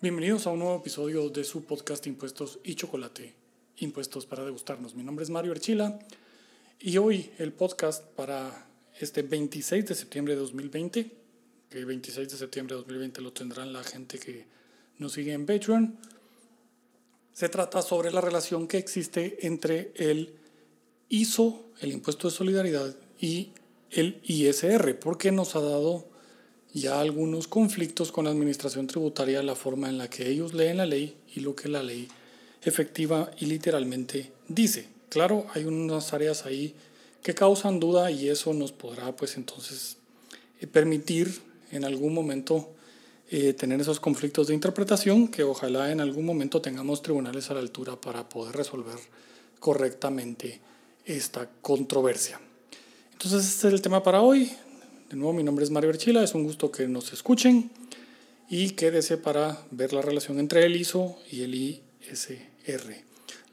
Bienvenidos a un nuevo episodio de su podcast Impuestos y Chocolate, Impuestos para degustarnos. Mi nombre es Mario Archila y hoy el podcast para este 26 de septiembre de 2020, que el 26 de septiembre de 2020 lo tendrán la gente que nos sigue en Patreon, se trata sobre la relación que existe entre el ISO, el impuesto de solidaridad, y el ISR, porque nos ha dado ya algunos conflictos con la administración tributaria, la forma en la que ellos leen la ley y lo que la ley efectiva y literalmente dice. Claro, hay unas áreas ahí que causan duda y eso nos podrá pues entonces eh, permitir en algún momento eh, tener esos conflictos de interpretación que ojalá en algún momento tengamos tribunales a la altura para poder resolver correctamente esta controversia. Entonces este es el tema para hoy. De nuevo, mi nombre es Mario Berchila, es un gusto que nos escuchen y quédese para ver la relación entre el ISO y el ISR.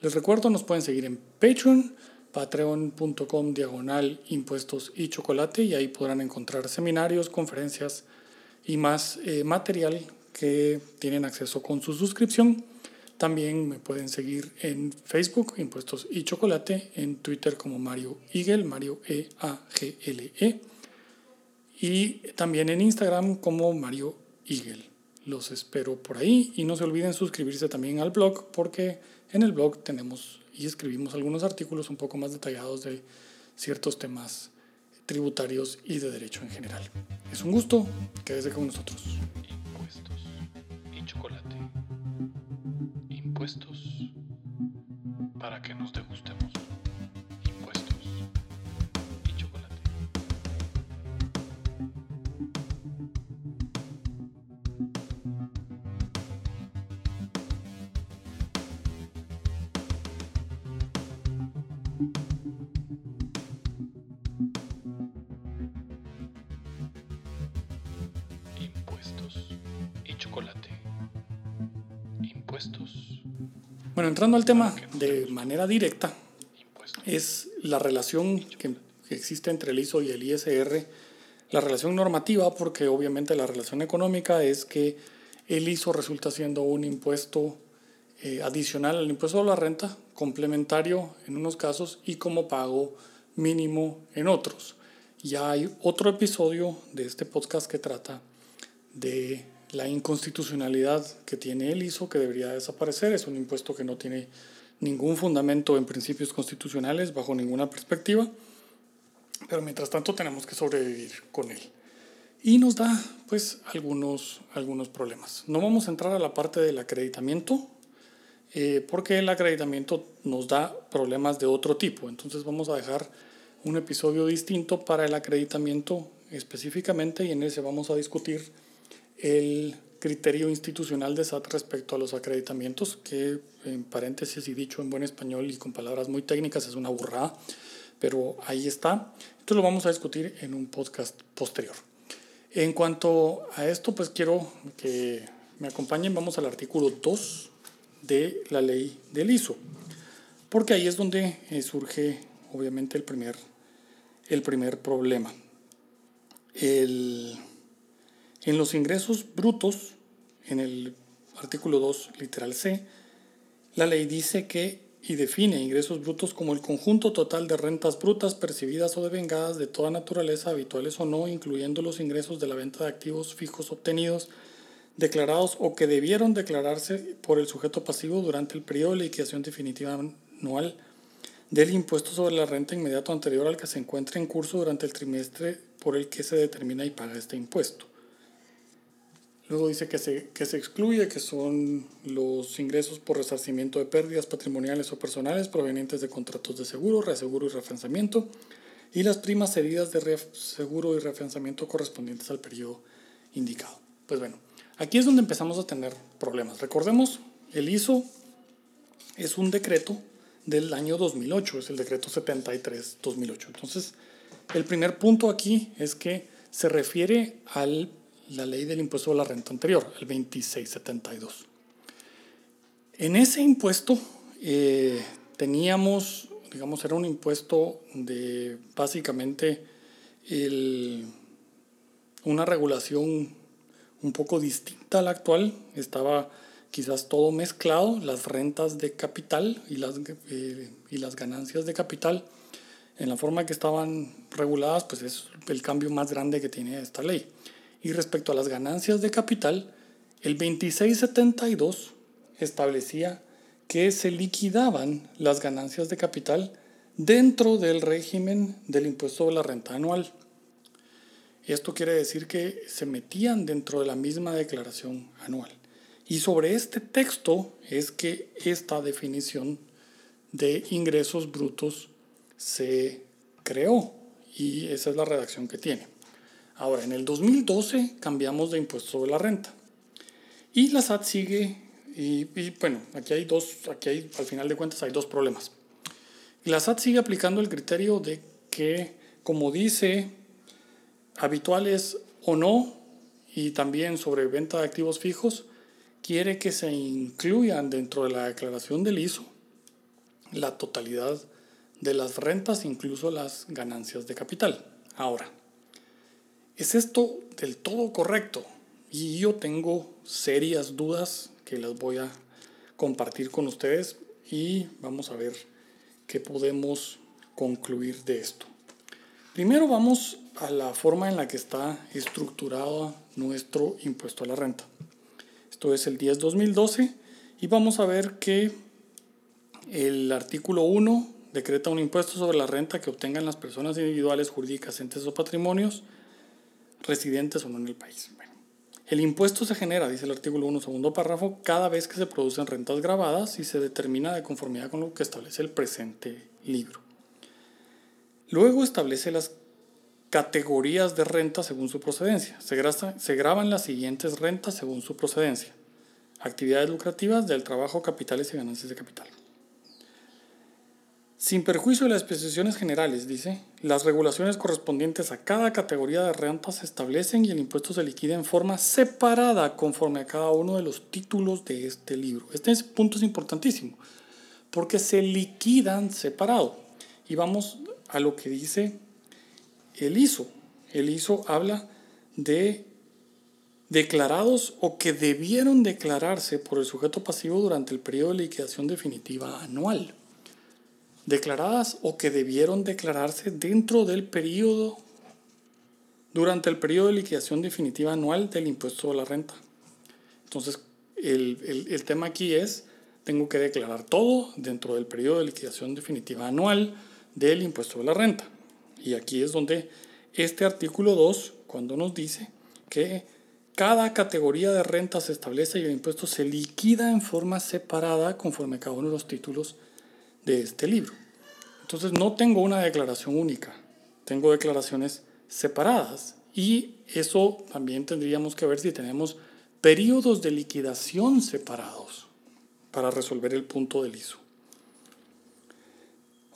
Les recuerdo, nos pueden seguir en Patreon, patreon.com diagonal impuestos y chocolate y ahí podrán encontrar seminarios, conferencias y más eh, material que tienen acceso con su suscripción. También me pueden seguir en Facebook, Impuestos y Chocolate, en Twitter como Mario Igel, Mario E-A-G-L-E, -E, y también en Instagram como Mario Igel. Los espero por ahí y no se olviden suscribirse también al blog porque en el blog tenemos y escribimos algunos artículos un poco más detallados de ciertos temas tributarios y de derecho en general. Es un gusto, quédese con nosotros. Impuestos y chocolate. Impuestos para que nos degustemos. Impuestos. Bueno, entrando al tema de manera directa, es la relación que que existe entre el ISO y el ISR, la relación normativa, porque obviamente la relación económica es que el ISO resulta siendo un impuesto eh, adicional al impuesto a la renta, complementario en unos casos y como pago mínimo en otros. Ya hay otro episodio de este podcast que trata de la inconstitucionalidad que tiene el ISO, que debería desaparecer. Es un impuesto que no tiene ningún fundamento en principios constitucionales bajo ninguna perspectiva, pero mientras tanto tenemos que sobrevivir con él. Y nos da pues algunos, algunos problemas. No vamos a entrar a la parte del acreditamiento, eh, porque el acreditamiento nos da problemas de otro tipo. Entonces vamos a dejar un episodio distinto para el acreditamiento específicamente y en ese vamos a discutir el criterio institucional de SAT respecto a los acreditamientos, que en paréntesis y dicho en buen español y con palabras muy técnicas es una burrada, pero ahí está. Esto lo vamos a discutir en un podcast posterior. En cuanto a esto, pues quiero que me acompañen, vamos al artículo 2 de la ley del ISO, porque ahí es donde eh, surge obviamente el primer, el primer problema. El, en los ingresos brutos, en el artículo 2, literal C, la ley dice que y define ingresos brutos como el conjunto total de rentas brutas percibidas o devengadas de toda naturaleza, habituales o no, incluyendo los ingresos de la venta de activos fijos obtenidos, declarados o que debieron declararse por el sujeto pasivo durante el periodo de liquidación definitiva anual del impuesto sobre la renta inmediato anterior al que se encuentre en curso durante el trimestre por el que se determina y paga este impuesto. Luego dice que se, que se excluye, que son los ingresos por resarcimiento de pérdidas patrimoniales o personales provenientes de contratos de seguro, reaseguro y reafianzamiento, y las primas cedidas de seguro y reafianzamiento correspondientes al periodo indicado. Pues bueno, aquí es donde empezamos a tener problemas. Recordemos, el ISO es un decreto del año 2008, es el decreto 73-2008. Entonces, el primer punto aquí es que se refiere al la ley del impuesto a la renta anterior, el 2672. En ese impuesto eh, teníamos, digamos, era un impuesto de básicamente el, una regulación un poco distinta a la actual. Estaba quizás todo mezclado, las rentas de capital y las, eh, y las ganancias de capital. En la forma que estaban reguladas, pues es el cambio más grande que tiene esta ley. Y respecto a las ganancias de capital, el 2672 establecía que se liquidaban las ganancias de capital dentro del régimen del impuesto de la renta anual. Esto quiere decir que se metían dentro de la misma declaración anual. Y sobre este texto es que esta definición de ingresos brutos se creó y esa es la redacción que tiene. Ahora, en el 2012 cambiamos de impuesto sobre la renta y la SAT sigue y, y, bueno, aquí hay dos, aquí hay, al final de cuentas hay dos problemas. La SAT sigue aplicando el criterio de que, como dice habituales o no, y también sobre venta de activos fijos, quiere que se incluyan dentro de la declaración del ISO la totalidad de las rentas, incluso las ganancias de capital. Ahora, ¿es esto del todo correcto? Y yo tengo serias dudas que las voy a compartir con ustedes y vamos a ver qué podemos concluir de esto. Primero vamos a la forma en la que está estructurado nuestro impuesto a la renta. Esto es el 10-2012 y vamos a ver que el artículo 1 decreta un impuesto sobre la renta que obtengan las personas individuales, jurídicas, entes o patrimonios residentes o no en el país. el impuesto se genera, dice el artículo 1, segundo párrafo, cada vez que se producen rentas grabadas y se determina de conformidad con lo que establece el presente libro. Luego establece las categorías de renta según su procedencia. Se, se graban las siguientes rentas según su procedencia. Actividades lucrativas del trabajo, capitales y ganancias de capital. Sin perjuicio de las especificaciones generales, dice, las regulaciones correspondientes a cada categoría de renta se establecen y el impuesto se liquida en forma separada conforme a cada uno de los títulos de este libro. Este punto es importantísimo, porque se liquidan separado. Y vamos a lo que dice el ISO. El ISO habla de declarados o que debieron declararse por el sujeto pasivo durante el periodo de liquidación definitiva anual. Declaradas o que debieron declararse dentro del periodo, durante el periodo de liquidación definitiva anual del impuesto a la renta. Entonces, el, el, el tema aquí es, tengo que declarar todo dentro del periodo de liquidación definitiva anual del impuesto de la renta. Y aquí es donde este artículo 2, cuando nos dice que cada categoría de renta se establece y el impuesto se liquida en forma separada conforme a cada uno de los títulos de este libro. Entonces no tengo una declaración única, tengo declaraciones separadas y eso también tendríamos que ver si tenemos periodos de liquidación separados para resolver el punto del ISO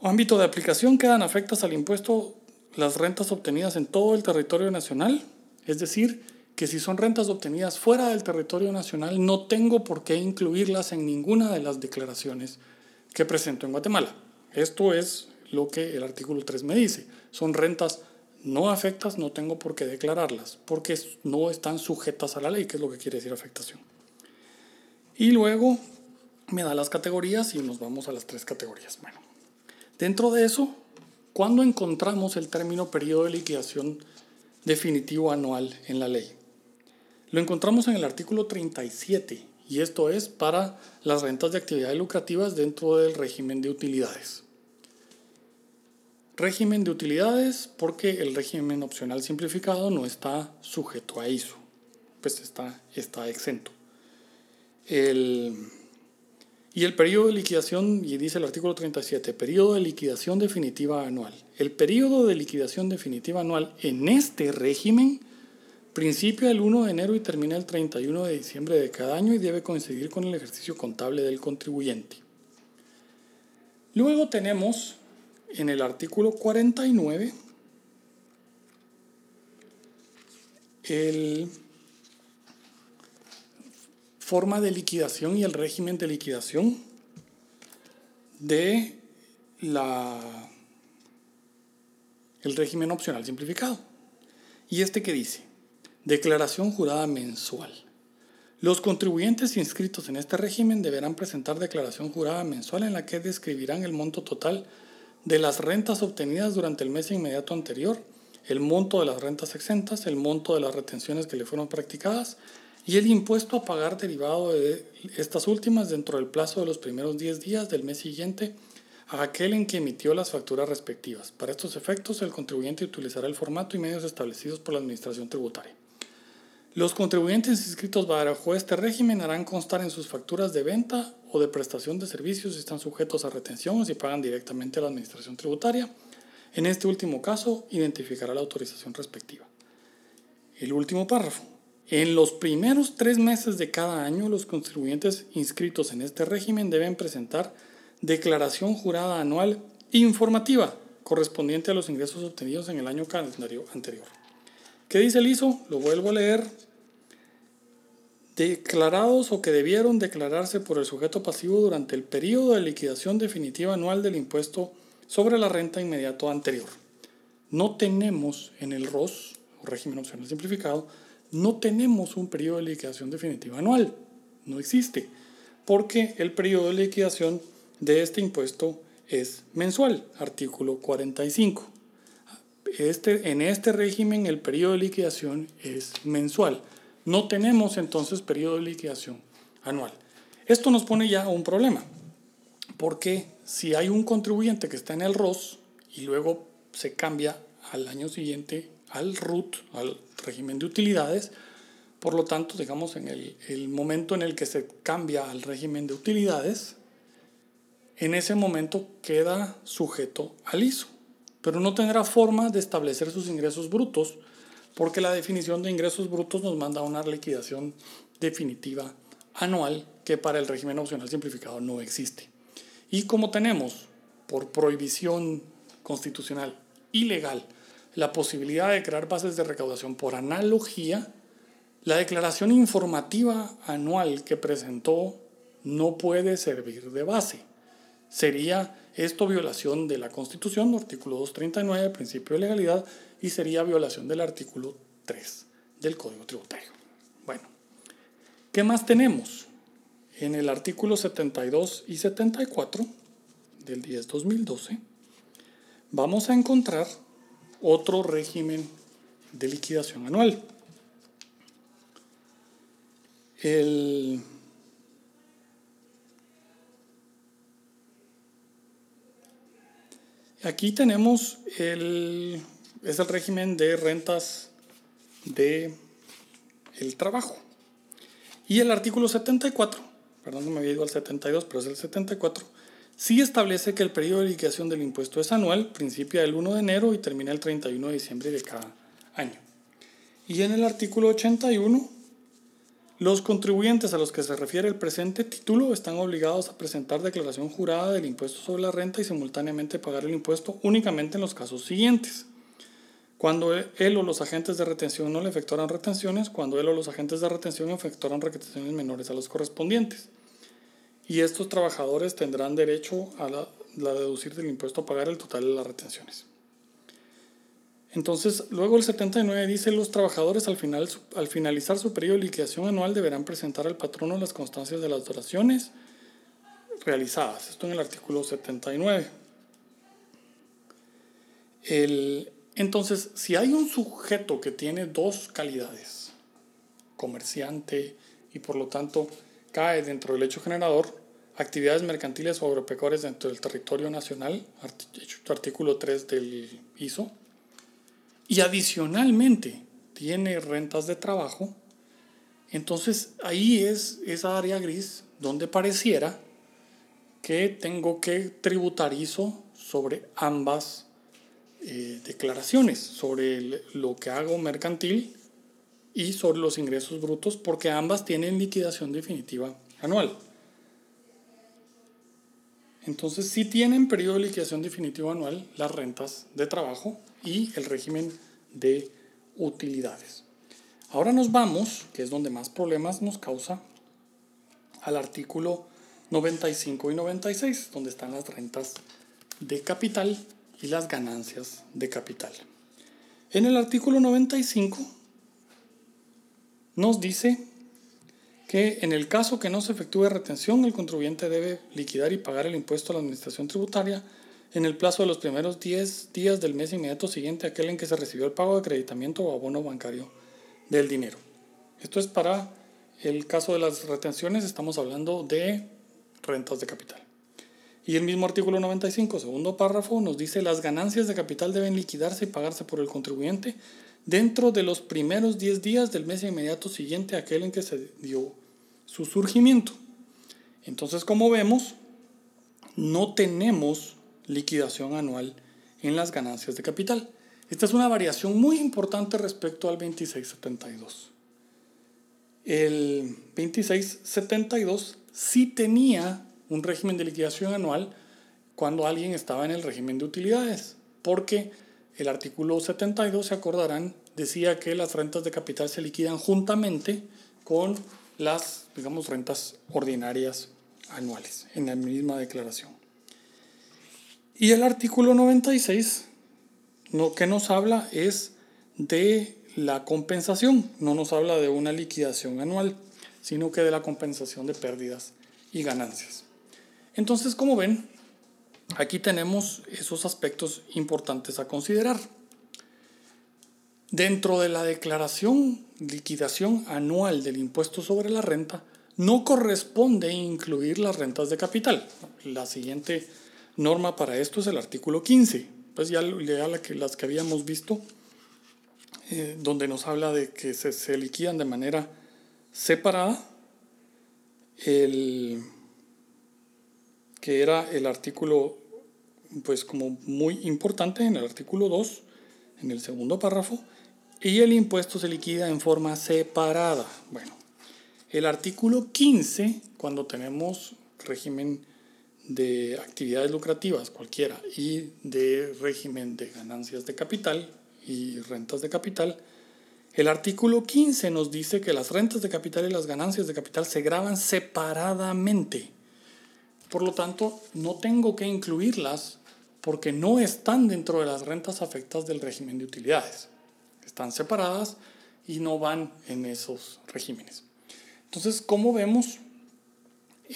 ámbito de aplicación quedan afectas al impuesto las rentas obtenidas en todo el territorio nacional, es decir, que si son rentas obtenidas fuera del territorio nacional, no tengo por qué incluirlas en ninguna de las declaraciones que presento en Guatemala. Esto es lo que el artículo 3 me dice. Son rentas no afectas, no tengo por qué declararlas, porque no están sujetas a la ley, que es lo que quiere decir afectación. Y luego me da las categorías y nos vamos a las tres categorías. Bueno, Dentro de eso, ¿cuándo encontramos el término periodo de liquidación definitivo anual en la ley? Lo encontramos en el artículo 37 y esto es para las rentas de actividades lucrativas dentro del régimen de utilidades. Régimen de utilidades porque el régimen opcional simplificado no está sujeto a ISO, pues está, está exento. El y el periodo de liquidación, y dice el artículo 37, periodo de liquidación definitiva anual. El periodo de liquidación definitiva anual en este régimen principia el 1 de enero y termina el 31 de diciembre de cada año y debe coincidir con el ejercicio contable del contribuyente. Luego tenemos en el artículo 49 el forma de liquidación y el régimen de liquidación de la, el régimen opcional simplificado. ¿Y este qué dice? Declaración jurada mensual. Los contribuyentes inscritos en este régimen deberán presentar declaración jurada mensual en la que describirán el monto total de las rentas obtenidas durante el mes inmediato anterior, el monto de las rentas exentas, el monto de las retenciones que le fueron practicadas y el impuesto a pagar derivado de estas últimas dentro del plazo de los primeros 10 días del mes siguiente a aquel en que emitió las facturas respectivas. Para estos efectos, el contribuyente utilizará el formato y medios establecidos por la Administración Tributaria. Los contribuyentes inscritos bajo este régimen harán constar en sus facturas de venta o de prestación de servicios si están sujetos a retención o si pagan directamente a la Administración Tributaria. En este último caso, identificará la autorización respectiva. El último párrafo. En los primeros tres meses de cada año, los contribuyentes inscritos en este régimen deben presentar declaración jurada anual informativa correspondiente a los ingresos obtenidos en el año calendario anterior. ¿Qué dice el ISO? Lo vuelvo a leer. Declarados o que debieron declararse por el sujeto pasivo durante el periodo de liquidación definitiva anual del impuesto sobre la renta inmediato anterior. No tenemos en el ROS, o régimen opcional simplificado, no tenemos un periodo de liquidación definitiva anual. No existe. Porque el periodo de liquidación de este impuesto es mensual, artículo 45. Este, en este régimen el periodo de liquidación es mensual. No tenemos entonces periodo de liquidación anual. Esto nos pone ya un problema, porque si hay un contribuyente que está en el ROS y luego se cambia al año siguiente al RUT, al régimen de utilidades, por lo tanto, digamos, en el, el momento en el que se cambia al régimen de utilidades, en ese momento queda sujeto al ISO pero no tendrá forma de establecer sus ingresos brutos porque la definición de ingresos brutos nos manda a una liquidación definitiva anual que para el régimen opcional simplificado no existe. Y como tenemos por prohibición constitucional y legal la posibilidad de crear bases de recaudación por analogía, la declaración informativa anual que presentó no puede servir de base. Sería esto violación de la Constitución, artículo 239, principio de legalidad, y sería violación del artículo 3 del Código Tributario. Bueno, ¿qué más tenemos? En el artículo 72 y 74 del 10-2012 vamos a encontrar otro régimen de liquidación anual. El Aquí tenemos el, es el régimen de rentas de trabajo. Y el artículo 74, perdón, no me había ido al 72, pero es el 74, sí establece que el periodo de liquidación del impuesto es anual, principia el 1 de enero y termina el 31 de diciembre de cada año. Y en el artículo 81 los contribuyentes a los que se refiere el presente título están obligados a presentar declaración jurada del impuesto sobre la renta y simultáneamente pagar el impuesto únicamente en los casos siguientes. Cuando él o los agentes de retención no le efectuaran retenciones, cuando él o los agentes de retención efectuaran retenciones menores a los correspondientes. Y estos trabajadores tendrán derecho a la, deducir del impuesto a pagar el total de las retenciones. Entonces, luego el 79 dice, los trabajadores al, final, al finalizar su periodo de liquidación anual deberán presentar al patrono las constancias de las donaciones realizadas. Esto en el artículo 79. El, entonces, si hay un sujeto que tiene dos calidades, comerciante y por lo tanto cae dentro del hecho generador, actividades mercantiles o agropecuarias dentro del territorio nacional, artículo 3 del ISO, y adicionalmente tiene rentas de trabajo, entonces ahí es esa área gris donde pareciera que tengo que tributarizo sobre ambas eh, declaraciones, sobre lo que hago mercantil y sobre los ingresos brutos, porque ambas tienen liquidación definitiva anual. Entonces sí tienen periodo de liquidación definitiva anual las rentas de trabajo y el régimen de utilidades. Ahora nos vamos, que es donde más problemas nos causa, al artículo 95 y 96, donde están las rentas de capital y las ganancias de capital. En el artículo 95 nos dice que en el caso que no se efectúe retención, el contribuyente debe liquidar y pagar el impuesto a la administración tributaria en el plazo de los primeros 10 días del mes inmediato siguiente a aquel en que se recibió el pago de acreditamiento o abono bancario del dinero. Esto es para el caso de las retenciones, estamos hablando de rentas de capital. Y el mismo artículo 95, segundo párrafo, nos dice las ganancias de capital deben liquidarse y pagarse por el contribuyente dentro de los primeros 10 días del mes inmediato siguiente a aquel en que se dio su surgimiento. Entonces, como vemos, no tenemos liquidación anual en las ganancias de capital. Esta es una variación muy importante respecto al 2672. El 2672 sí tenía un régimen de liquidación anual cuando alguien estaba en el régimen de utilidades, porque el artículo 72, se acordarán, decía que las rentas de capital se liquidan juntamente con las, digamos, rentas ordinarias anuales en la misma declaración. Y el artículo 96, lo que nos habla es de la compensación, no nos habla de una liquidación anual, sino que de la compensación de pérdidas y ganancias. Entonces, como ven, aquí tenemos esos aspectos importantes a considerar. Dentro de la declaración liquidación anual del impuesto sobre la renta, no corresponde incluir las rentas de capital. La siguiente norma para esto es el artículo 15, pues ya, ya las que habíamos visto, eh, donde nos habla de que se, se liquidan de manera separada el que era el artículo, pues como muy importante en el artículo 2, en el segundo párrafo, y el impuesto se liquida en forma separada. Bueno, el artículo 15, cuando tenemos régimen de actividades lucrativas cualquiera y de régimen de ganancias de capital y rentas de capital, el artículo 15 nos dice que las rentas de capital y las ganancias de capital se graban separadamente. Por lo tanto, no tengo que incluirlas porque no están dentro de las rentas afectadas del régimen de utilidades. Están separadas y no van en esos regímenes. Entonces, como vemos,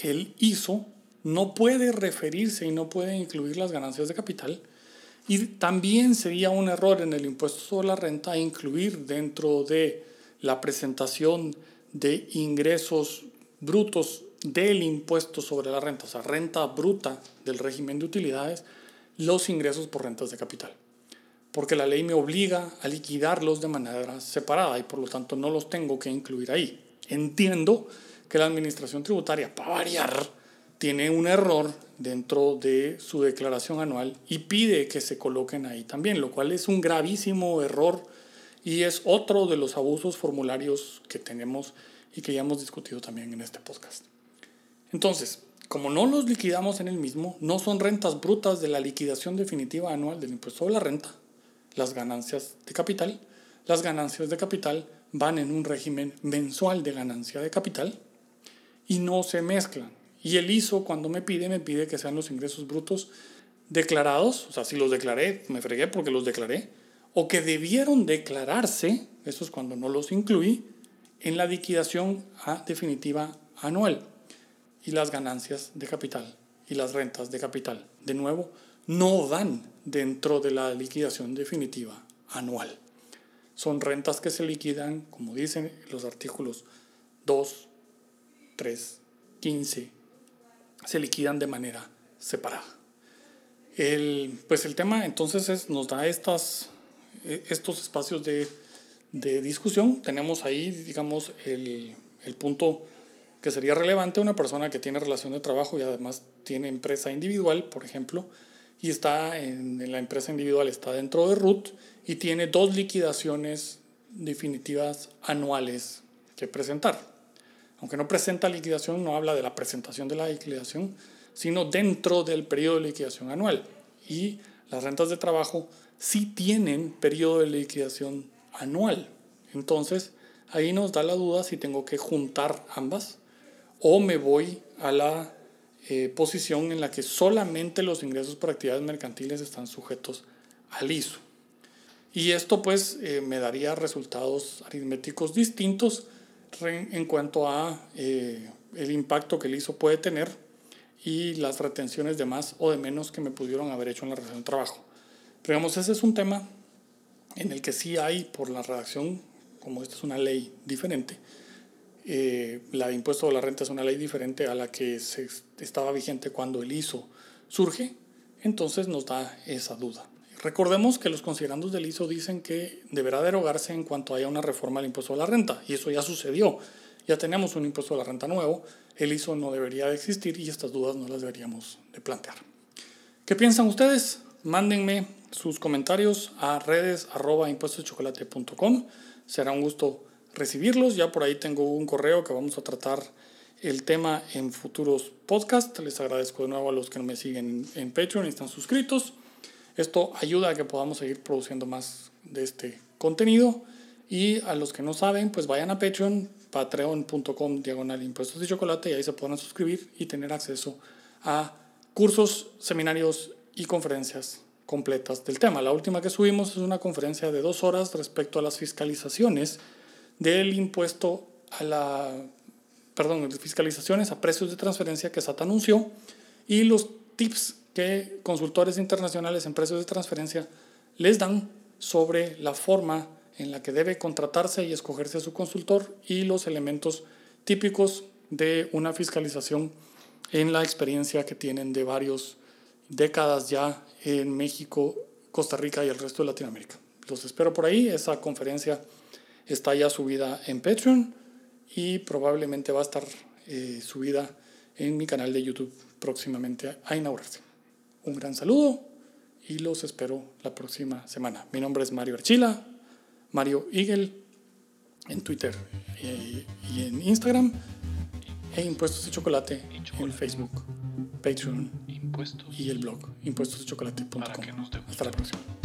el ISO no puede referirse y no puede incluir las ganancias de capital. Y también sería un error en el impuesto sobre la renta incluir dentro de la presentación de ingresos brutos del impuesto sobre la renta, o sea, renta bruta del régimen de utilidades, los ingresos por rentas de capital. Porque la ley me obliga a liquidarlos de manera separada y por lo tanto no los tengo que incluir ahí. Entiendo que la administración tributaria, para variar, tiene un error dentro de su declaración anual y pide que se coloquen ahí también, lo cual es un gravísimo error y es otro de los abusos formularios que tenemos y que ya hemos discutido también en este podcast. Entonces, como no los liquidamos en el mismo, no son rentas brutas de la liquidación definitiva anual del impuesto a la renta, las ganancias de capital. Las ganancias de capital van en un régimen mensual de ganancia de capital y no se mezclan. Y el ISO cuando me pide, me pide que sean los ingresos brutos declarados, o sea, si los declaré, me fregué porque los declaré, o que debieron declararse, eso es cuando no los incluí, en la liquidación definitiva anual y las ganancias de capital y las rentas de capital, de nuevo, no van dentro de la liquidación definitiva anual. Son rentas que se liquidan, como dicen los artículos 2, 3, 15, se liquidan de manera separada. El, pues el tema entonces es, nos da estas, e, estos espacios de, de discusión. Tenemos ahí, digamos, el, el punto que sería relevante una persona que tiene relación de trabajo y además tiene empresa individual, por ejemplo, y está en, la empresa individual, está dentro de RUT y tiene dos liquidaciones definitivas anuales que presentar. Aunque no presenta liquidación, no habla de la presentación de la liquidación, sino dentro del periodo de liquidación anual. Y las rentas de trabajo sí tienen periodo de liquidación anual. Entonces, ahí nos da la duda si tengo que juntar ambas o me voy a la eh, posición en la que solamente los ingresos por actividades mercantiles están sujetos al ISO. Y esto pues eh, me daría resultados aritméticos distintos en cuanto a eh, el impacto que el ISO puede tener y las retenciones de más o de menos que me pudieron haber hecho en la relación de trabajo. Pero digamos, ese es un tema en el que sí hay por la redacción, como esta es una ley diferente, eh, la de impuesto de la renta es una ley diferente a la que se estaba vigente cuando el ISO surge, entonces nos da esa duda. Recordemos que los considerandos del ISO dicen que deberá derogarse en cuanto haya una reforma al impuesto de la renta, y eso ya sucedió. Ya tenemos un impuesto de la renta nuevo, el ISO no debería de existir y estas dudas no las deberíamos de plantear. ¿Qué piensan ustedes? Mándenme sus comentarios a redes arroba Será un gusto recibirlos. Ya por ahí tengo un correo que vamos a tratar el tema en futuros podcasts. Les agradezco de nuevo a los que me siguen en Patreon y están suscritos. Esto ayuda a que podamos seguir produciendo más de este contenido. Y a los que no saben, pues vayan a Patreon, patreon.com diagonal impuestos de chocolate y ahí se podrán suscribir y tener acceso a cursos, seminarios y conferencias completas del tema. La última que subimos es una conferencia de dos horas respecto a las fiscalizaciones del impuesto a la, perdón, fiscalizaciones a precios de transferencia que SAT anunció y los tips que consultores internacionales en precios de transferencia les dan sobre la forma en la que debe contratarse y escogerse a su consultor y los elementos típicos de una fiscalización en la experiencia que tienen de varias décadas ya en México, Costa Rica y el resto de Latinoamérica. Los espero por ahí. Esa conferencia está ya subida en Patreon y probablemente va a estar eh, subida en mi canal de YouTube próximamente a inaugurarse. Un gran saludo y los espero la próxima semana. Mi nombre es Mario Archila, Mario Eagle en Twitter eh, y en Instagram e Impuestos de Chocolate, en Facebook, Patreon y el blog impuestosdechocolate.com. Hasta la próxima.